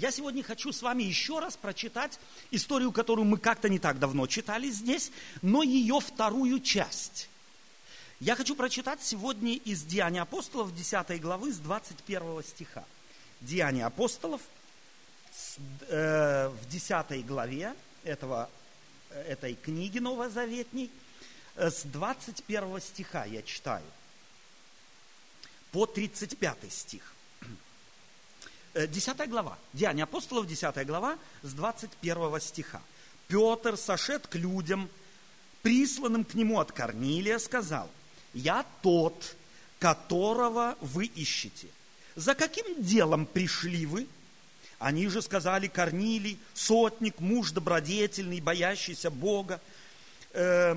Я сегодня хочу с вами еще раз прочитать историю, которую мы как-то не так давно читали здесь, но ее вторую часть. Я хочу прочитать сегодня из Деяния апостолов 10 главы с 21 стиха. Деяния апостолов э, в 10 главе этого, этой книги Новозаветней э, с 21 стиха я читаю по 35 стих. 10 э, глава, Деяния апостолов, 10 глава, с 21 стиха. Петр, сошед к людям, присланным к нему от Корнилия, сказал, «Я тот, которого вы ищете. За каким делом пришли вы?» Они же сказали, Корнилий, сотник, муж добродетельный, боящийся Бога, э,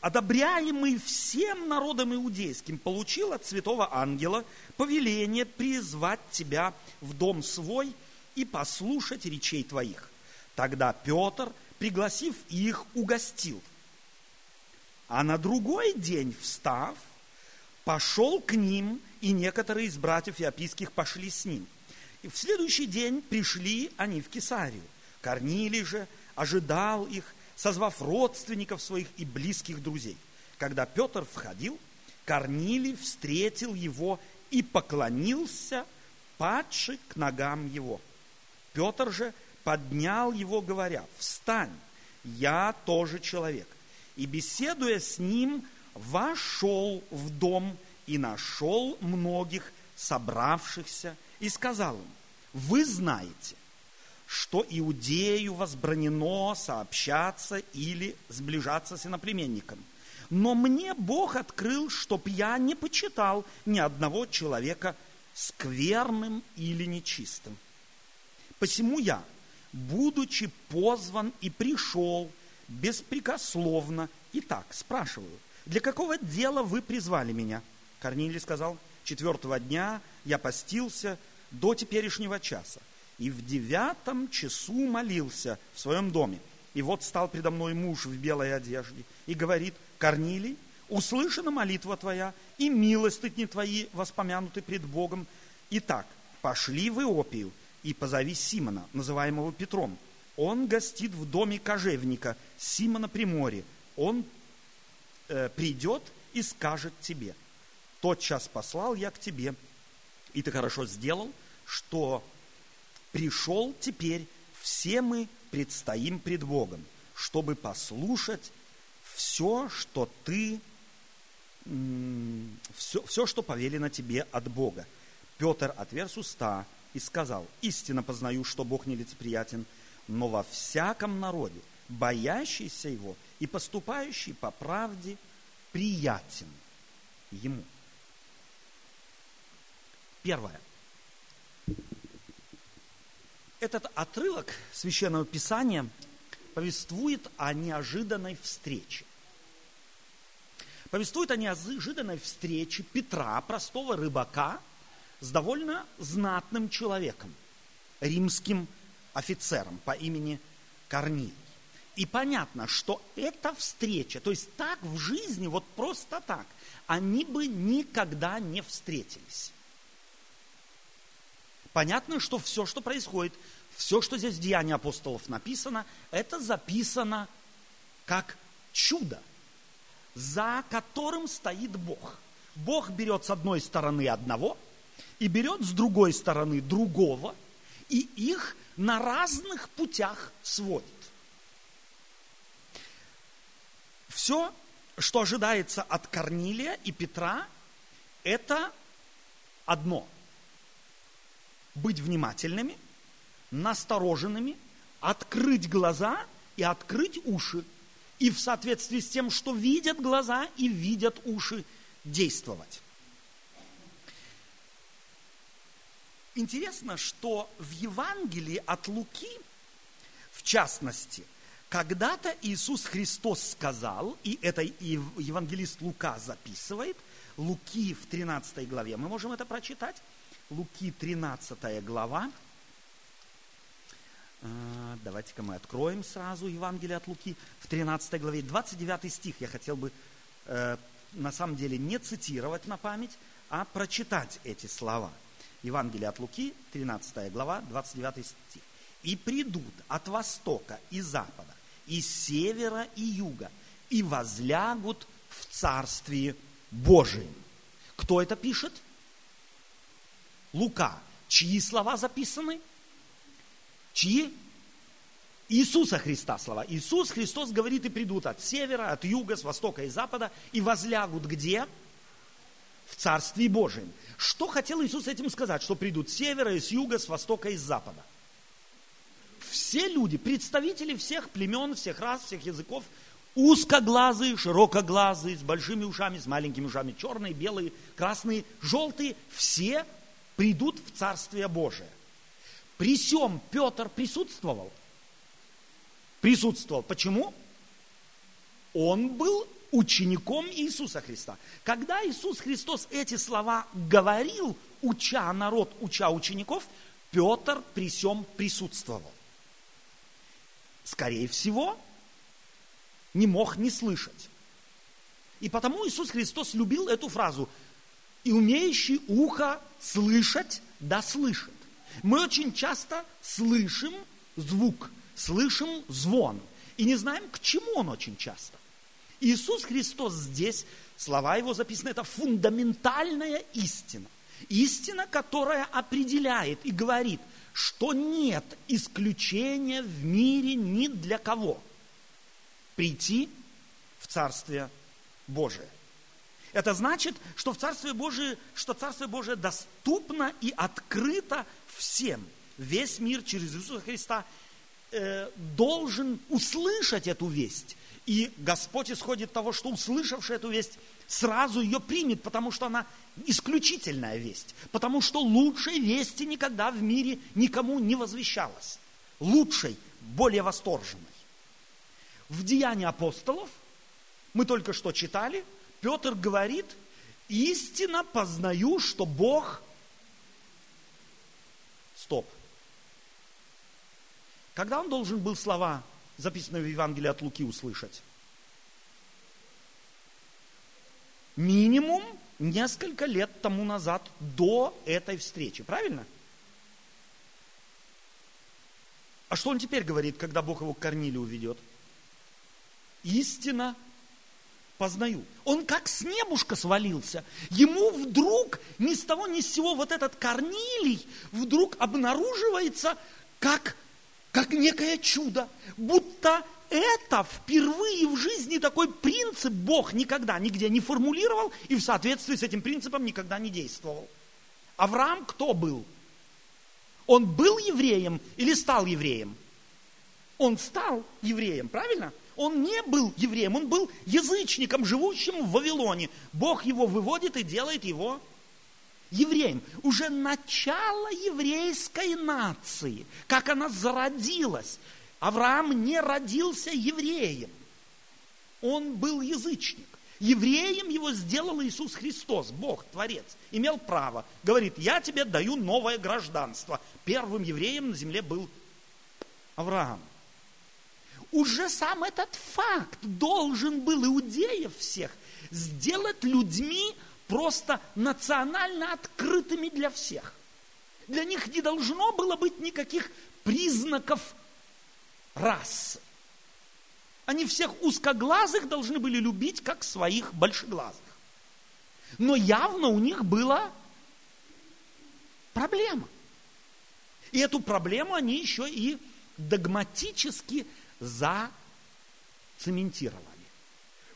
одобряемый всем народом иудейским, получил от святого ангела повеление призвать тебя в дом свой и послушать речей твоих. Тогда Петр, пригласив их, угостил. А на другой день, встав, пошел к ним, и некоторые из братьев Иопийских пошли с ним. И в следующий день пришли они в Кесарию. Корнилий же ожидал их, созвав родственников своих и близких друзей. Когда Петр входил, Корнилий встретил его и поклонился, падший к ногам его. Петр же поднял его, говоря, «Встань, я тоже человек». И, беседуя с ним, вошел в дом и нашел многих собравшихся, и сказал им, «Вы знаете, что иудею возбранено сообщаться или сближаться с иноплеменником. Но мне Бог открыл, чтоб я не почитал ни одного человека скверным или нечистым. Посему я, будучи позван и пришел беспрекословно, и так спрашиваю, для какого дела вы призвали меня? Корнилий сказал, четвертого дня я постился до теперешнего часа и в девятом часу молился в своем доме. И вот стал предо мной муж в белой одежде и говорит, Корнилий, услышана молитва твоя, и милостыни твои воспомянуты пред Богом. Итак, пошли в Иопию и позови Симона, называемого Петром. Он гостит в доме кожевника Симона Приморье. Он э, придет и скажет тебе. Тот час послал я к тебе, и ты хорошо сделал, что пришел теперь, все мы предстоим пред Богом, чтобы послушать все, что ты, все, все, что повелено тебе от Бога. Петр отверз уста и сказал, истинно познаю, что Бог нелицеприятен, но во всяком народе, боящийся его и поступающий по правде, приятен ему. Первое. Этот отрывок Священного Писания повествует о неожиданной встрече. Повествует о неожиданной встрече Петра, простого рыбака, с довольно знатным человеком, римским офицером по имени Корнилий. И понятно, что эта встреча, то есть так в жизни, вот просто так, они бы никогда не встретились. Понятно, что все, что происходит, все, что здесь в Деянии апостолов написано, это записано как чудо, за которым стоит Бог. Бог берет с одной стороны одного и берет с другой стороны другого, и их на разных путях сводит. Все, что ожидается от Корнилия и Петра, это одно – быть внимательными, настороженными, открыть глаза и открыть уши. И в соответствии с тем, что видят глаза и видят уши, действовать. Интересно, что в Евангелии от Луки, в частности, когда-то Иисус Христос сказал, и это и евангелист Лука записывает, Луки в 13 главе, мы можем это прочитать, Луки 13 глава. А, давайте-ка мы откроем сразу Евангелие от Луки в 13 главе. 29 стих я хотел бы э, на самом деле не цитировать на память, а прочитать эти слова. Евангелие от Луки, 13 глава, 29 стих. «И придут от востока и запада, и севера и юга, и возлягут в Царстве Божием». Кто это пишет? Лука. Чьи слова записаны? Чьи? Иисуса Христа слова. Иисус Христос говорит, и придут от севера, от юга, с востока и запада, и возлягут где? В Царстве Божьем. Что хотел Иисус этим сказать? Что придут с севера, и с юга, с востока и с запада. Все люди, представители всех племен, всех рас, всех языков, узкоглазые, широкоглазые, с большими ушами, с маленькими ушами, черные, белые, красные, желтые, все придут в Царствие Божие. При сем Петр присутствовал присутствовал. Почему? Он был учеником Иисуса Христа. Когда Иисус Христос эти слова говорил, уча народ, уча учеников, Петр при всем присутствовал. Скорее всего, не мог не слышать. И потому Иисус Христос любил эту фразу «И умеющий ухо слышать, да слышит». Мы очень часто слышим звук, слышим звон и не знаем, к чему он очень часто. Иисус Христос здесь, слова его записаны, это фундаментальная истина. Истина, которая определяет и говорит, что нет исключения в мире ни для кого. Прийти в Царствие Божие. Это значит, что в Царстве Божие, что Царствие Божие доступно и открыто всем. Весь мир через Иисуса Христа э, должен услышать эту весть. И Господь исходит того, что услышавший эту весть сразу ее примет, потому что она исключительная весть. Потому что лучшей вести никогда в мире никому не возвещалась. Лучшей, более восторженной. В Деянии апостолов, мы только что читали, Петр говорит, истинно познаю, что Бог... Стоп. Когда он должен был слова, записанные в Евангелии от Луки, услышать? Минимум несколько лет тому назад, до этой встречи. Правильно? А что он теперь говорит, когда Бог его к Корнилию ведет? Истина познаю. Он как с небушка свалился. Ему вдруг ни с того ни с сего вот этот Корнилий вдруг обнаруживается как как некое чудо, будто это впервые в жизни такой принцип Бог никогда нигде не формулировал и в соответствии с этим принципом никогда не действовал. Авраам кто был? Он был евреем или стал евреем? Он стал евреем, правильно? Он не был евреем, он был язычником, живущим в Вавилоне. Бог его выводит и делает его евреем, уже начало еврейской нации, как она зародилась. Авраам не родился евреем, он был язычник. Евреем его сделал Иисус Христос, Бог, Творец, имел право. Говорит, я тебе даю новое гражданство. Первым евреем на земле был Авраам. Уже сам этот факт должен был иудеев всех сделать людьми, просто национально открытыми для всех. Для них не должно было быть никаких признаков расы. Они всех узкоглазых должны были любить, как своих большеглазых. Но явно у них была проблема. И эту проблему они еще и догматически зацементировали.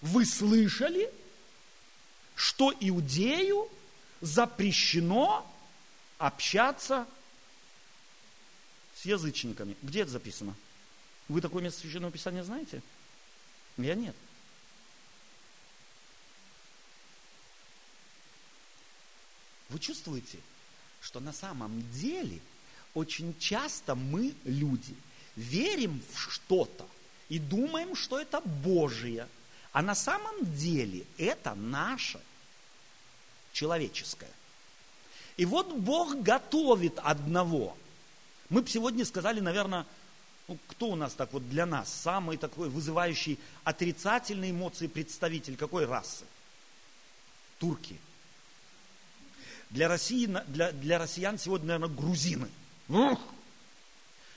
Вы слышали, что иудею запрещено общаться с язычниками. Где это записано? Вы такое место Священного Писания знаете? Я нет. Вы чувствуете, что на самом деле очень часто мы, люди, верим в что-то и думаем, что это Божие – а на самом деле это наше человеческое. И вот Бог готовит одного. Мы бы сегодня сказали, наверное, ну, кто у нас так вот для нас самый такой вызывающий отрицательные эмоции представитель какой расы? Турки. Для, России, для, для россиян сегодня, наверное, грузины. Ух!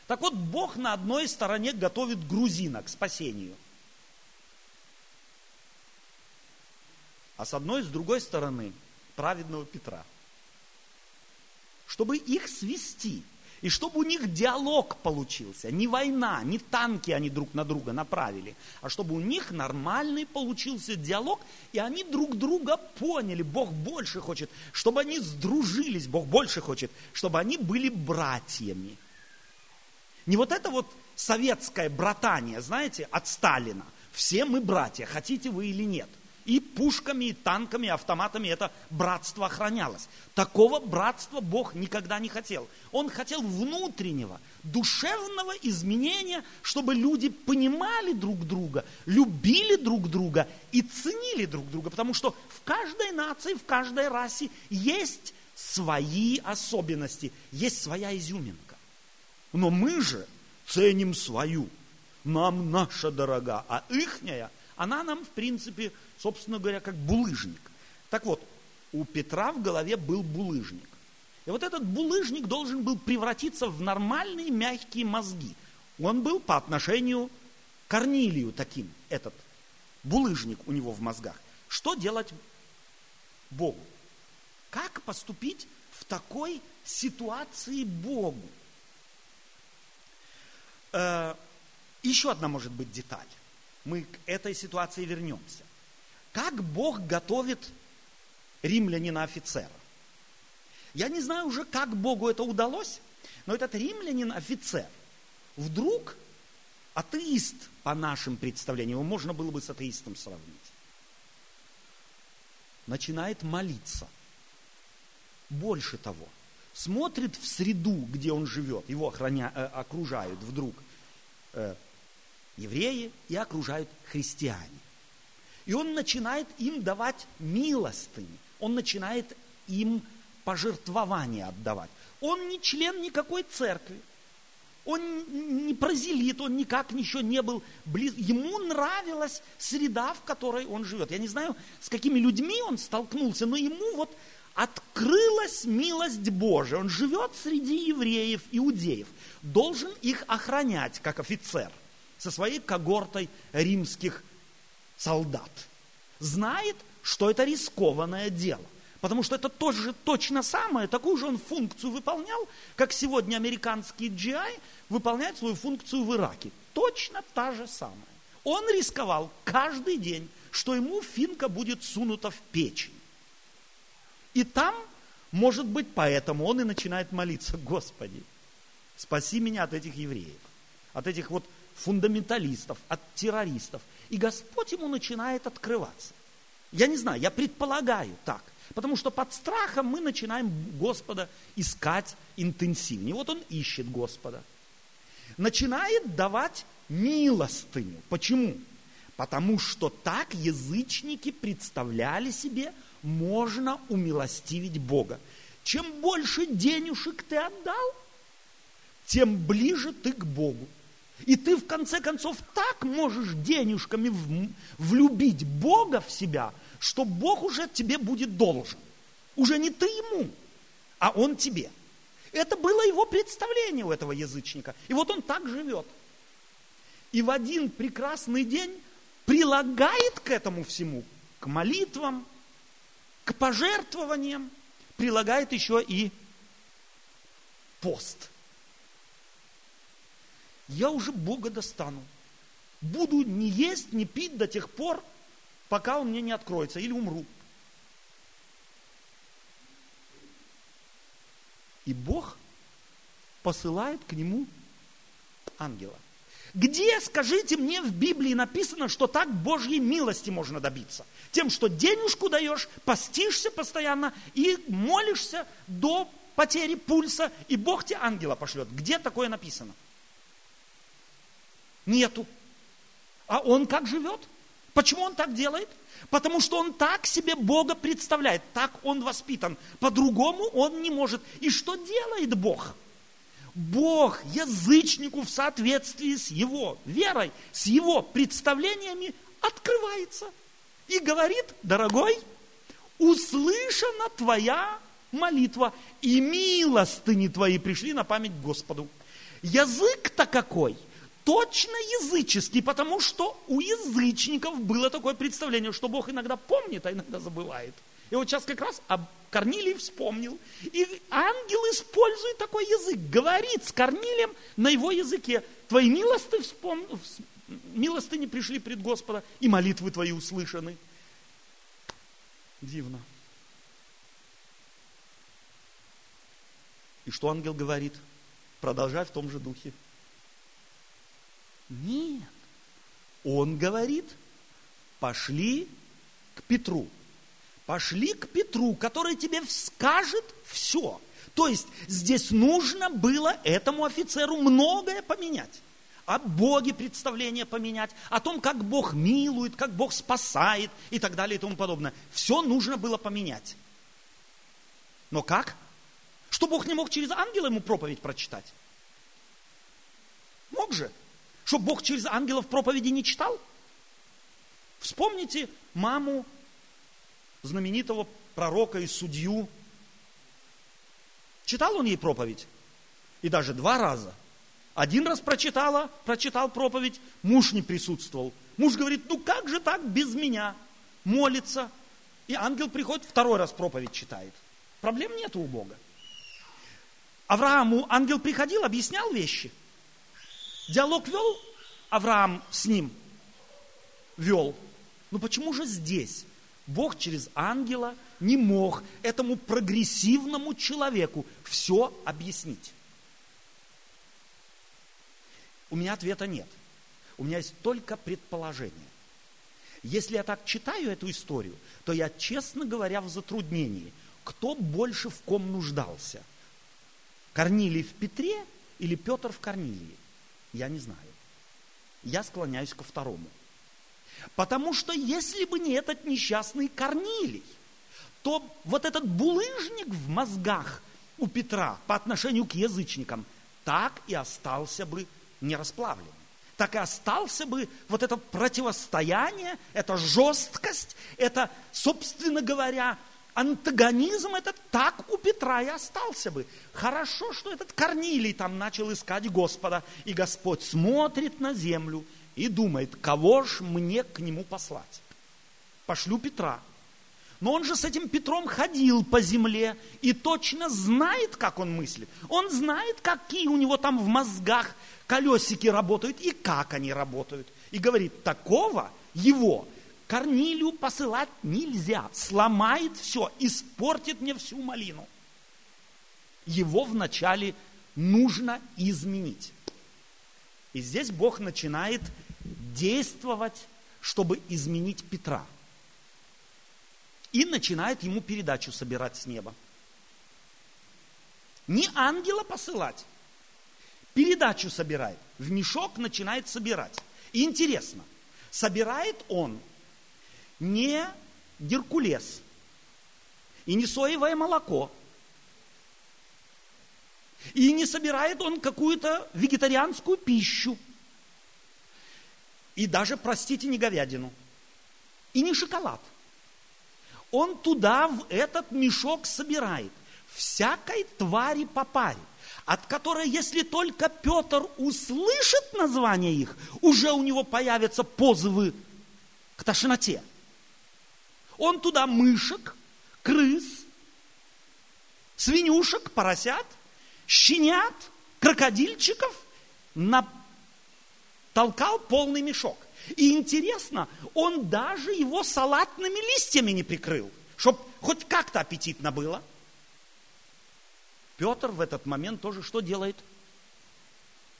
Так вот, Бог на одной стороне готовит грузина к спасению. А с одной, с другой стороны, праведного Петра. Чтобы их свести – и чтобы у них диалог получился, не война, не танки они друг на друга направили, а чтобы у них нормальный получился диалог, и они друг друга поняли. Бог больше хочет, чтобы они сдружились, Бог больше хочет, чтобы они были братьями. Не вот это вот советское братание, знаете, от Сталина. Все мы братья, хотите вы или нет – и пушками, и танками, и автоматами это братство охранялось. Такого братства Бог никогда не хотел. Он хотел внутреннего, душевного изменения, чтобы люди понимали друг друга, любили друг друга и ценили друг друга. Потому что в каждой нации, в каждой расе есть свои особенности, есть своя изюминка. Но мы же ценим свою. Нам наша дорога, а ихняя, она нам, в принципе, собственно говоря, как булыжник. Так вот, у Петра в голове был булыжник. И вот этот булыжник должен был превратиться в нормальные мягкие мозги. Он был по отношению к Корнилию таким, этот булыжник у него в мозгах. Что делать Богу? Как поступить в такой ситуации Богу? Э, еще одна может быть деталь. Мы к этой ситуации вернемся. Как Бог готовит римлянина офицера? Я не знаю уже, как Богу это удалось, но этот римлянин офицер вдруг атеист по нашим представлениям, его можно было бы с атеистом сравнить, начинает молиться. Больше того, смотрит в среду, где он живет, его охраня, э, окружают вдруг э, евреи и окружают христиане. И он начинает им давать милостыни. Он начинает им пожертвования отдавать. Он не член никакой церкви. Он не прозелит, он никак еще не был близ. Ему нравилась среда, в которой он живет. Я не знаю, с какими людьми он столкнулся, но ему вот открылась милость Божия. Он живет среди евреев, иудеев. Должен их охранять, как офицер, со своей когортой римских солдат, знает, что это рискованное дело. Потому что это тоже точно самое, такую же он функцию выполнял, как сегодня американский GI выполняет свою функцию в Ираке. Точно та же самая. Он рисковал каждый день, что ему финка будет сунута в печень. И там, может быть, поэтому он и начинает молиться, Господи, спаси меня от этих евреев, от этих вот фундаменталистов, от террористов. И Господь ему начинает открываться. Я не знаю, я предполагаю так. Потому что под страхом мы начинаем Господа искать интенсивнее. Вот он ищет Господа. Начинает давать милостыню. Почему? Потому что так язычники представляли себе, можно умилостивить Бога. Чем больше денежек ты отдал, тем ближе ты к Богу. И ты в конце концов так можешь денежками влюбить Бога в себя, что Бог уже тебе будет должен. Уже не ты ему, а он тебе. Это было его представление у этого язычника. И вот он так живет. И в один прекрасный день прилагает к этому всему, к молитвам, к пожертвованиям, прилагает еще и пост – я уже Бога достану. Буду не есть, не пить до тех пор, пока он мне не откроется, или умру. И Бог посылает к нему ангела. Где, скажите мне, в Библии написано, что так Божьей милости можно добиться? Тем, что денежку даешь, постишься постоянно и молишься до потери пульса, и Бог тебе ангела пошлет. Где такое написано? Нету. А он как живет? Почему он так делает? Потому что он так себе Бога представляет, так он воспитан. По-другому он не может. И что делает Бог? Бог язычнику в соответствии с его верой, с его представлениями открывается и говорит, дорогой, услышана твоя молитва и милостыни твои пришли на память Господу. Язык-то какой? Точно языческий, потому что у язычников было такое представление, что Бог иногда помнит, а иногда забывает. И вот сейчас как раз об Корнилий вспомнил. И ангел использует такой язык, говорит с Корнилием на его языке. Твои милосты, вспом... не пришли пред Господа, и молитвы твои услышаны. Дивно. И что ангел говорит? Продолжай в том же духе. Нет. Он говорит, пошли к Петру. Пошли к Петру, который тебе скажет все. То есть здесь нужно было этому офицеру многое поменять. О Боге представление поменять, о том, как Бог милует, как Бог спасает и так далее и тому подобное. Все нужно было поменять. Но как? Что Бог не мог через ангела ему проповедь прочитать? Мог же. Что Бог через ангелов проповеди не читал? Вспомните маму знаменитого пророка и судью. Читал он ей проповедь? И даже два раза. Один раз прочитала, прочитал проповедь, муж не присутствовал. Муж говорит, ну как же так без меня? Молится. И ангел приходит, второй раз проповедь читает. Проблем нет у Бога. Аврааму ангел приходил, объяснял вещи. Диалог вел Авраам с ним. Вел. Ну почему же здесь Бог через ангела не мог этому прогрессивному человеку все объяснить. У меня ответа нет. У меня есть только предположение. Если я так читаю эту историю, то я, честно говоря, в затруднении. Кто больше в ком нуждался? Корнилий в Петре или Петр в Корнилии? Я не знаю. Я склоняюсь ко второму. Потому что если бы не этот несчастный Корнилий, то вот этот булыжник в мозгах у Петра по отношению к язычникам так и остался бы не расплавлен. Так и остался бы вот это противостояние, эта жесткость, это, собственно говоря, антагонизм этот так у Петра и остался бы. Хорошо, что этот Корнилий там начал искать Господа, и Господь смотрит на землю и думает, кого ж мне к нему послать? Пошлю Петра. Но он же с этим Петром ходил по земле и точно знает, как он мыслит. Он знает, какие у него там в мозгах колесики работают и как они работают. И говорит, такого его Корнилию посылать нельзя. Сломает все, испортит мне всю малину. Его вначале нужно изменить. И здесь Бог начинает действовать, чтобы изменить Петра. И начинает ему передачу собирать с неба. Не ангела посылать, передачу собирает. В мешок начинает собирать. И интересно, собирает он не геркулес и не соевое молоко, и не собирает он какую-то вегетарианскую пищу, и даже, простите, не говядину. И не шоколад. Он туда, в этот мешок собирает всякой твари по паре, от которой, если только Петр услышит название их, уже у него появятся позывы к тошноте. Он туда мышек, крыс, свинюшек, поросят, щенят, крокодильчиков на толкал полный мешок. И интересно, он даже его салатными листьями не прикрыл, чтобы хоть как-то аппетитно было. Петр в этот момент тоже что делает?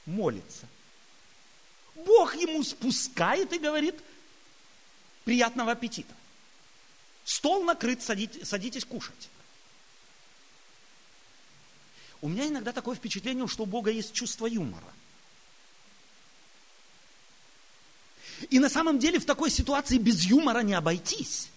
Молится. Бог ему спускает и говорит, приятного аппетита. Стол накрыт, садитесь, садитесь кушать. У меня иногда такое впечатление, что у Бога есть чувство юмора. И на самом деле в такой ситуации без юмора не обойтись.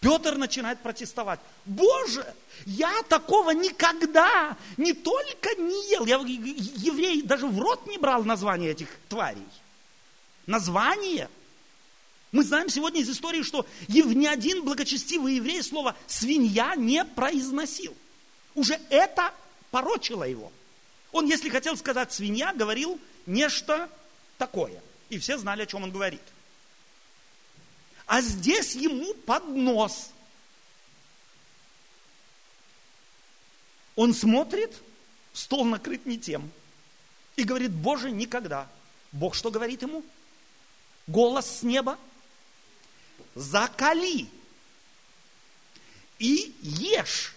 Петр начинает протестовать. Боже, я такого никогда не только не ел, я еврей даже в рот не брал название этих тварей. Название. Мы знаем сегодня из истории, что ни один благочестивый еврей слово «свинья» не произносил. Уже это порочило его. Он, если хотел сказать «свинья», говорил нечто такое. И все знали, о чем он говорит. А здесь ему поднос. Он смотрит, стол накрыт не тем. И говорит, Боже, никогда. Бог что говорит ему? Голос с неба. Закали и ешь.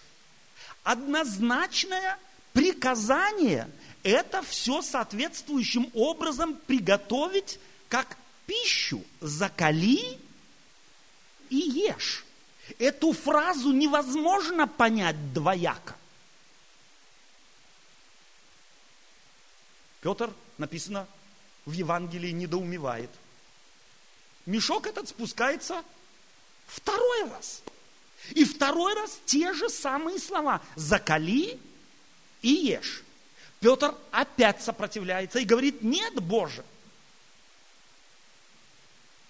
Однозначное приказание – это все соответствующим образом приготовить как пищу. Закали и ешь. Эту фразу невозможно понять двояко. Петр, написано, в Евангелии недоумевает. Мешок этот спускается второй раз. И второй раз те же самые слова. Закали и ешь. Петр опять сопротивляется и говорит, нет, Боже.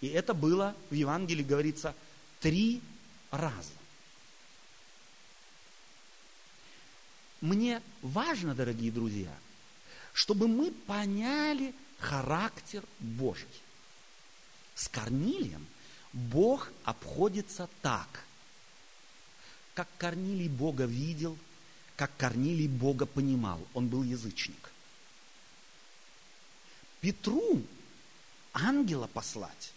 И это было, в Евангелии говорится, три раза. Мне важно, дорогие друзья, чтобы мы поняли характер Божий. С Корнилием Бог обходится так, как Корнилий Бога видел, как Корнилий Бога понимал. Он был язычник. Петру ангела послать,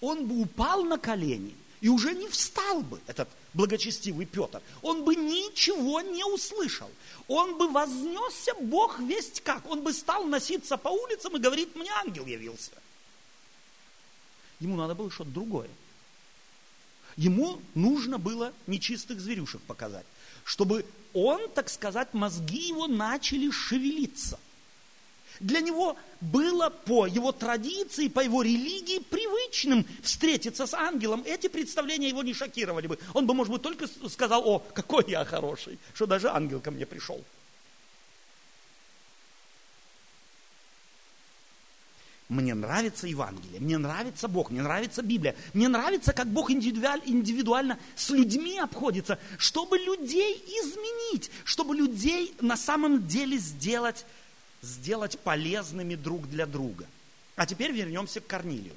он бы упал на колени и уже не встал бы, этот благочестивый Петр. Он бы ничего не услышал. Он бы вознесся, Бог весть как. Он бы стал носиться по улицам и говорит, мне ангел явился. Ему надо было что-то другое. Ему нужно было нечистых зверюшек показать, чтобы он, так сказать, мозги его начали шевелиться – для него было по его традиции, по его религии привычным встретиться с ангелом. Эти представления его не шокировали бы. Он бы, может быть, только сказал, о, какой я хороший, что даже ангел ко мне пришел. Мне нравится Евангелие, мне нравится Бог, мне нравится Библия, мне нравится, как Бог индивидуально с людьми обходится, чтобы людей изменить, чтобы людей на самом деле сделать сделать полезными друг для друга. А теперь вернемся к Корнилию.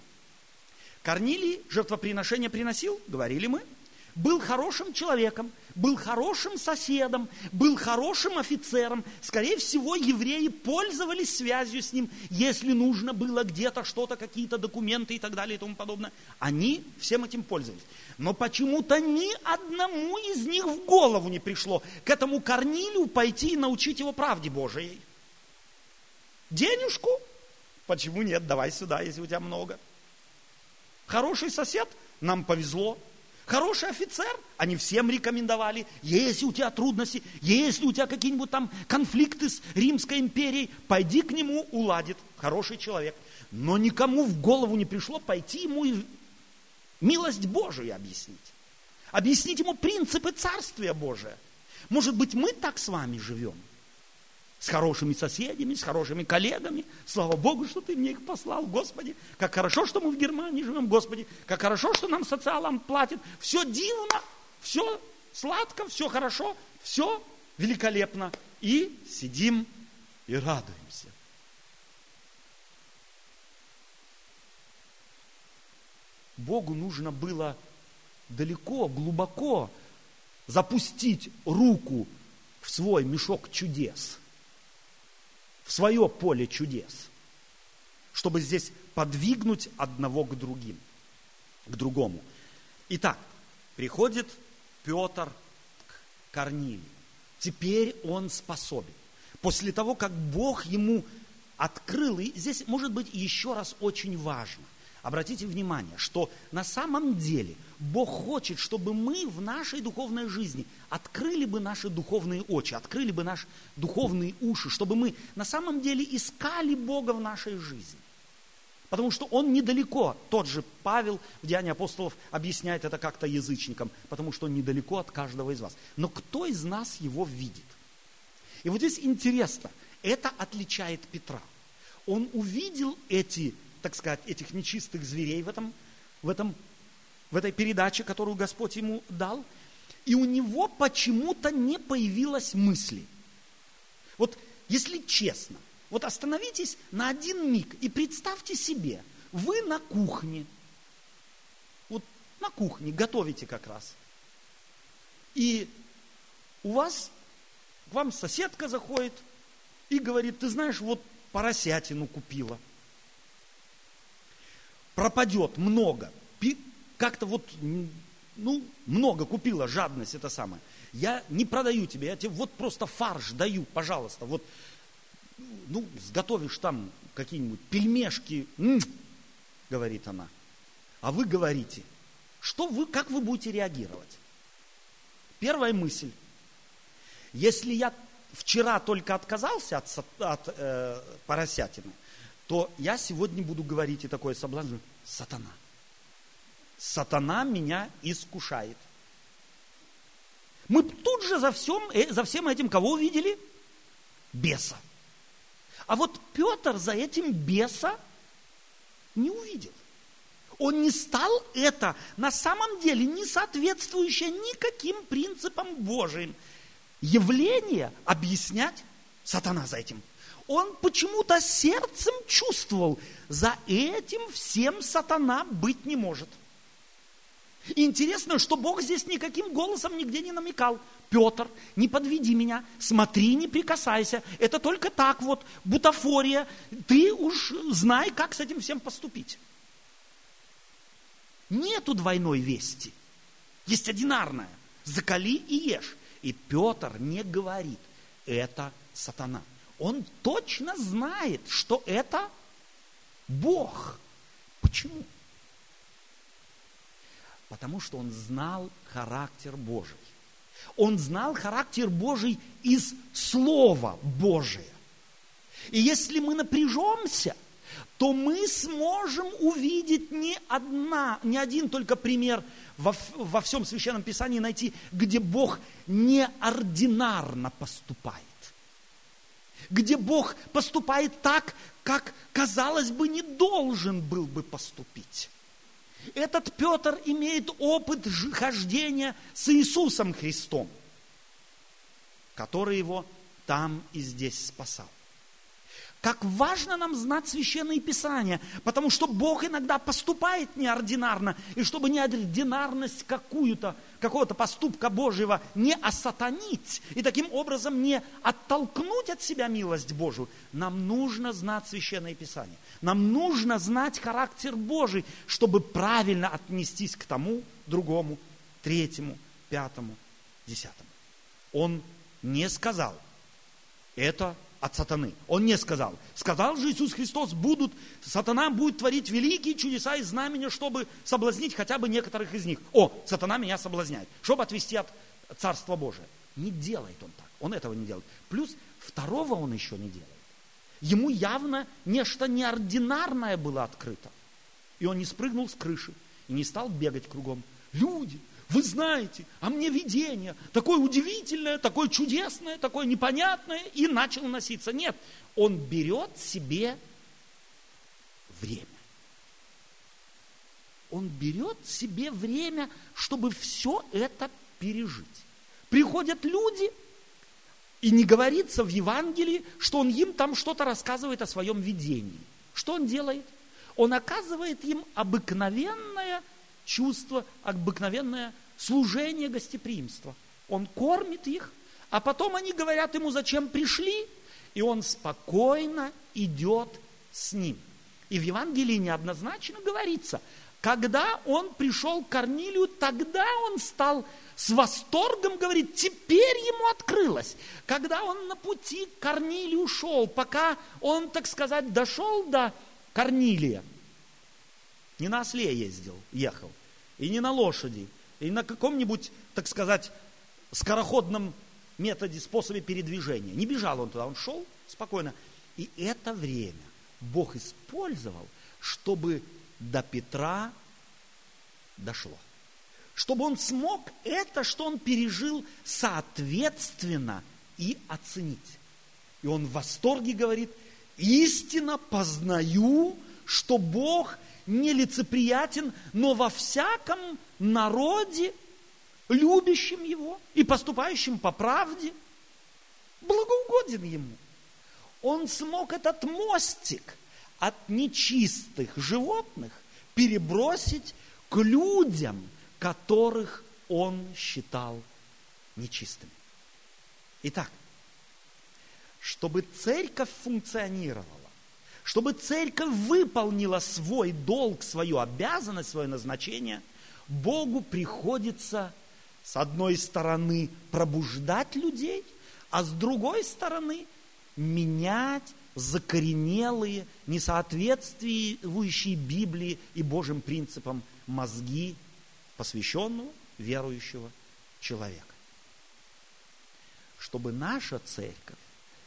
Корнилий жертвоприношение приносил, говорили мы, был хорошим человеком, был хорошим соседом, был хорошим офицером. Скорее всего, евреи пользовались связью с ним, если нужно было где-то что-то, какие-то документы и так далее и тому подобное. Они всем этим пользовались. Но почему-то ни одному из них в голову не пришло к этому Корнилию пойти и научить его правде Божией. Денежку? Почему нет? Давай сюда, если у тебя много. Хороший сосед? Нам повезло. Хороший офицер? Они всем рекомендовали. Если у тебя трудности, если у тебя какие-нибудь там конфликты с Римской империей, пойди к нему, уладит. Хороший человек. Но никому в голову не пришло пойти ему и милость Божию объяснить. Объяснить ему принципы Царствия Божия. Может быть, мы так с вами живем – с хорошими соседями, с хорошими коллегами. Слава Богу, что ты мне их послал, Господи. Как хорошо, что мы в Германии живем, Господи. Как хорошо, что нам социалам платят. Все дивно, все сладко, все хорошо, все великолепно. И сидим и радуемся. Богу нужно было далеко, глубоко запустить руку в свой мешок чудес – в свое поле чудес, чтобы здесь подвигнуть одного к другим, к другому. Итак, приходит Петр к Корнилию. Теперь он способен. После того, как Бог ему открыл, и здесь может быть еще раз очень важно, обратите внимание, что на самом деле Бог хочет, чтобы мы в нашей духовной жизни открыли бы наши духовные очи, открыли бы наши духовные уши, чтобы мы на самом деле искали Бога в нашей жизни. Потому что он недалеко. Тот же Павел в Деянии апостолов объясняет это как-то язычникам, потому что он недалеко от каждого из вас. Но кто из нас его видит? И вот здесь интересно, это отличает Петра. Он увидел эти так сказать, этих нечистых зверей в этом в, этом, в этой передаче, которую Господь ему дал, и у него почему-то не появилось мысли. Вот если честно, вот остановитесь на один миг и представьте себе, вы на кухне, вот на кухне готовите как раз, и у вас, к вам соседка заходит и говорит, ты знаешь, вот поросятину купила. Пропадет много. Как-то вот, ну, много купила, жадность это самое. Я не продаю тебе, я тебе вот просто фарш даю, пожалуйста. Вот, ну, сготовишь там какие-нибудь пельмешки, говорит она. А вы говорите, что вы, как вы будете реагировать? Первая мысль. Если я вчера только отказался от, от э, поросятины, то я сегодня буду говорить и такое соблазн, сатана. Сатана меня искушает. Мы тут же за всем, э, за всем этим кого увидели? Беса. А вот Петр за этим беса не увидел. Он не стал это на самом деле не соответствующее никаким принципам Божиим явление объяснять сатана за этим. Он почему-то сердцем чувствовал, за этим всем сатана быть не может. Интересно, что Бог здесь никаким голосом нигде не намекал. Петр, не подведи меня, смотри, не прикасайся. Это только так вот, бутафория. Ты уж знай, как с этим всем поступить. Нету двойной вести. Есть одинарная. Закали и ешь. И Петр не говорит, это сатана. Он точно знает, что это Бог. Почему? Потому что он знал характер Божий. Он знал характер Божий из Слова Божия. И если мы напряжемся, то мы сможем увидеть не, одна, не один только пример во, во всем Священном Писании найти, где Бог неординарно поступает. Где Бог поступает так, как, казалось бы, не должен был бы поступить. Этот Петр имеет опыт хождения с Иисусом Христом, который его там и здесь спасал. Как важно нам знать священные писания, потому что Бог иногда поступает неординарно, и чтобы неординарность какую-то, какого-то поступка Божьего не осатанить, и таким образом не оттолкнуть от себя милость Божию, нам нужно знать священные писания. Нам нужно знать характер Божий, чтобы правильно отнестись к тому, другому, третьему, пятому, десятому. Он не сказал, это от сатаны. Он не сказал. Сказал же Иисус Христос, будут, сатана будет творить великие чудеса и знамения, чтобы соблазнить хотя бы некоторых из них. О, сатана меня соблазняет, чтобы отвести от Царства Божия. Не делает он так. Он этого не делает. Плюс второго он еще не делает. Ему явно нечто неординарное было открыто. И он не спрыгнул с крыши и не стал бегать кругом. Люди, вы знаете, а мне видение, такое удивительное, такое чудесное, такое непонятное, и начал носиться. Нет, он берет себе время. Он берет себе время, чтобы все это пережить. Приходят люди, и не говорится в Евангелии, что он им там что-то рассказывает о своем видении. Что он делает? Он оказывает им обыкновенное чувство, обыкновенное служение гостеприимства. Он кормит их, а потом они говорят ему, зачем пришли, и он спокойно идет с ним. И в Евангелии неоднозначно говорится, когда он пришел к Корнилию, тогда он стал с восторгом говорит, теперь ему открылось. Когда он на пути к Корнилию шел, пока он, так сказать, дошел до Корнилия, не на осле ездил, ехал, и не на лошади, и на каком-нибудь, так сказать, скороходном методе, способе передвижения. Не бежал он туда, он шел спокойно. И это время Бог использовал, чтобы до Петра дошло. Чтобы он смог это, что он пережил, соответственно и оценить. И он в восторге говорит, истинно познаю, что Бог нелицеприятен, но во всяком народе, любящим его и поступающим по правде, благоугоден ему. Он смог этот мостик от нечистых животных перебросить к людям, которых он считал нечистыми. Итак, чтобы церковь функционировала, чтобы церковь выполнила свой долг, свою обязанность, свое назначение, Богу приходится с одной стороны пробуждать людей, а с другой стороны менять закоренелые, несоответствующие Библии и Божьим принципам мозги посвященного, верующего человека. Чтобы наша церковь,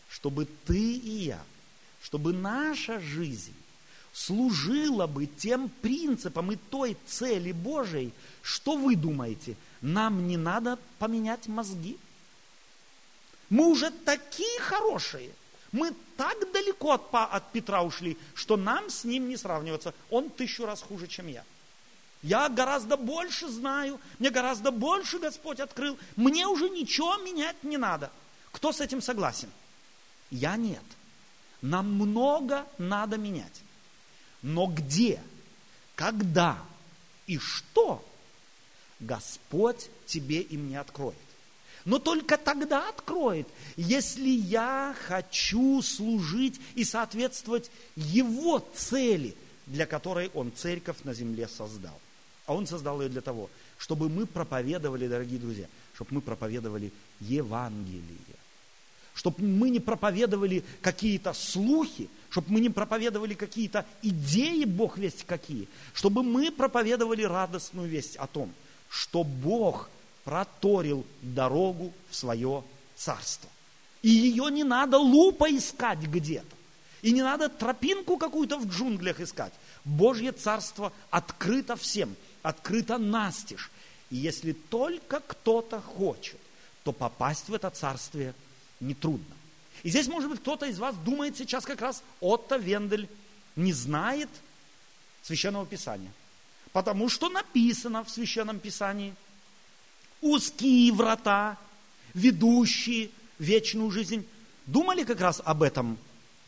чтобы ты и я, чтобы наша жизнь служила бы тем принципам и той цели Божией, что вы думаете, нам не надо поменять мозги? Мы уже такие хорошие, мы так далеко от, от Петра ушли, что нам с ним не сравниваться. Он тысячу раз хуже, чем я. Я гораздо больше знаю, мне гораздо больше Господь открыл. Мне уже ничего менять не надо. Кто с этим согласен? Я нет. Нам много надо менять. Но где, когда и что Господь тебе и мне откроет. Но только тогда откроет, если я хочу служить и соответствовать Его цели, для которой Он церковь на земле создал. А Он создал ее для того, чтобы мы проповедовали, дорогие друзья, чтобы мы проповедовали Евангелие. Чтобы мы не проповедовали какие-то слухи, чтобы мы не проповедовали какие-то идеи, Бог весть какие, чтобы мы проповедовали радостную весть о том, что Бог проторил дорогу в свое царство. И ее не надо лупа искать где-то. И не надо тропинку какую-то в джунглях искать. Божье царство открыто всем – открыто настежь. И если только кто-то хочет, то попасть в это царствие нетрудно. И здесь, может быть, кто-то из вас думает сейчас как раз, Отто Вендель не знает Священного Писания. Потому что написано в Священном Писании, узкие врата, ведущие вечную жизнь. Думали как раз об этом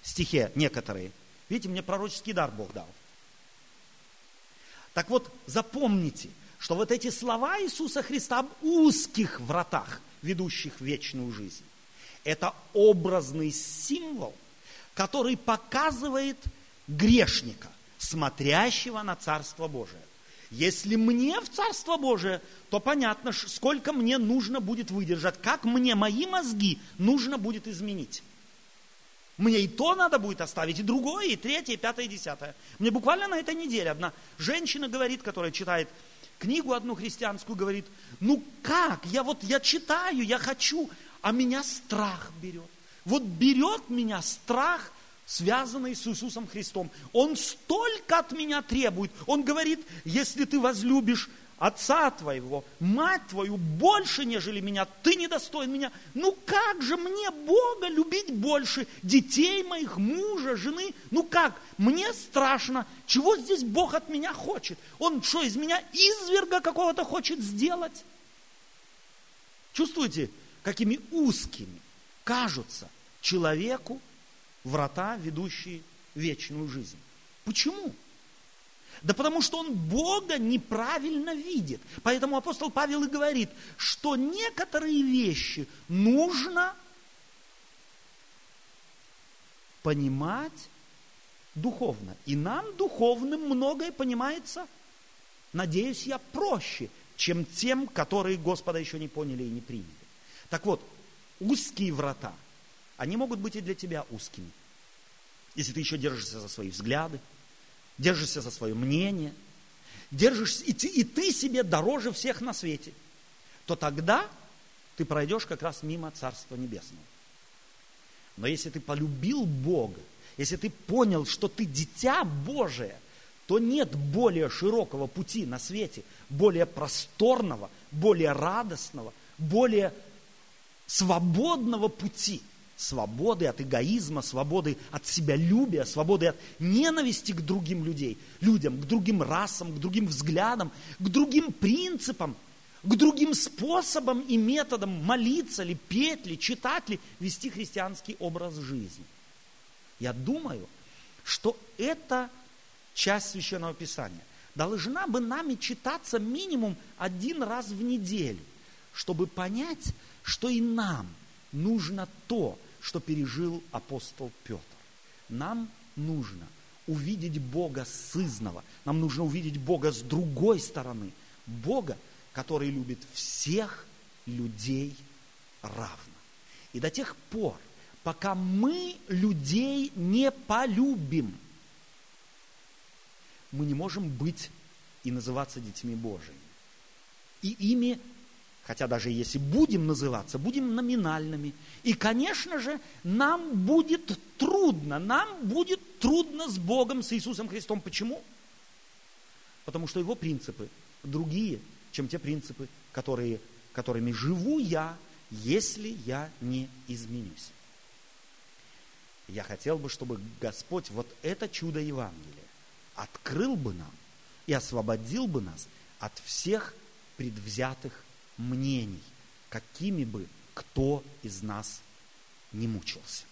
стихе некоторые? Видите, мне пророческий дар Бог дал. Так вот, запомните, что вот эти слова Иисуса Христа об узких вратах, ведущих в вечную жизнь, это образный символ, который показывает грешника, смотрящего на Царство Божие. Если мне в Царство Божие, то понятно, сколько мне нужно будет выдержать, как мне мои мозги нужно будет изменить. Мне и то надо будет оставить, и другое, и третье, и пятое, и десятое. Мне буквально на этой неделе одна женщина говорит, которая читает книгу одну христианскую, говорит, ну как, я вот, я читаю, я хочу, а меня страх берет. Вот берет меня страх, связанный с Иисусом Христом. Он столько от меня требует. Он говорит, если ты возлюбишь отца твоего, мать твою больше, нежели меня, ты недостоин меня. Ну как же мне Бога любить больше, детей моих, мужа, жены? Ну как? Мне страшно. Чего здесь Бог от меня хочет? Он что, из меня изверга какого-то хочет сделать? Чувствуете, какими узкими кажутся человеку врата, ведущие вечную жизнь? Почему? Да потому что он Бога неправильно видит. Поэтому апостол Павел и говорит, что некоторые вещи нужно понимать духовно. И нам духовным многое понимается, надеюсь я, проще, чем тем, которые Господа еще не поняли и не приняли. Так вот, узкие врата, они могут быть и для тебя узкими. Если ты еще держишься за свои взгляды, держишься за свое мнение, держишься, и ты, и ты себе дороже всех на свете, то тогда ты пройдешь как раз мимо Царства Небесного. Но если ты полюбил Бога, если ты понял, что ты дитя Божие, то нет более широкого пути на свете, более просторного, более радостного, более свободного пути свободы от эгоизма, свободы от себялюбия, свободы от ненависти к другим людей, людям, к другим расам, к другим взглядам, к другим принципам, к другим способам и методам молиться ли, петь ли, читать ли, вести христианский образ жизни. Я думаю, что это часть Священного Писания должна бы нами читаться минимум один раз в неделю, чтобы понять, что и нам нужно то, что пережил апостол Петр. Нам нужно увидеть Бога сызного, нам нужно увидеть Бога с другой стороны, Бога, который любит всех людей равно. И до тех пор, пока мы людей не полюбим, мы не можем быть и называться детьми Божьими. И ими хотя даже если будем называться, будем номинальными. И, конечно же, нам будет трудно, нам будет трудно с Богом, с Иисусом Христом. Почему? Потому что его принципы другие, чем те принципы, которые, которыми живу я, если я не изменюсь. Я хотел бы, чтобы Господь вот это чудо Евангелия открыл бы нам и освободил бы нас от всех предвзятых мнений, какими бы кто из нас не мучился.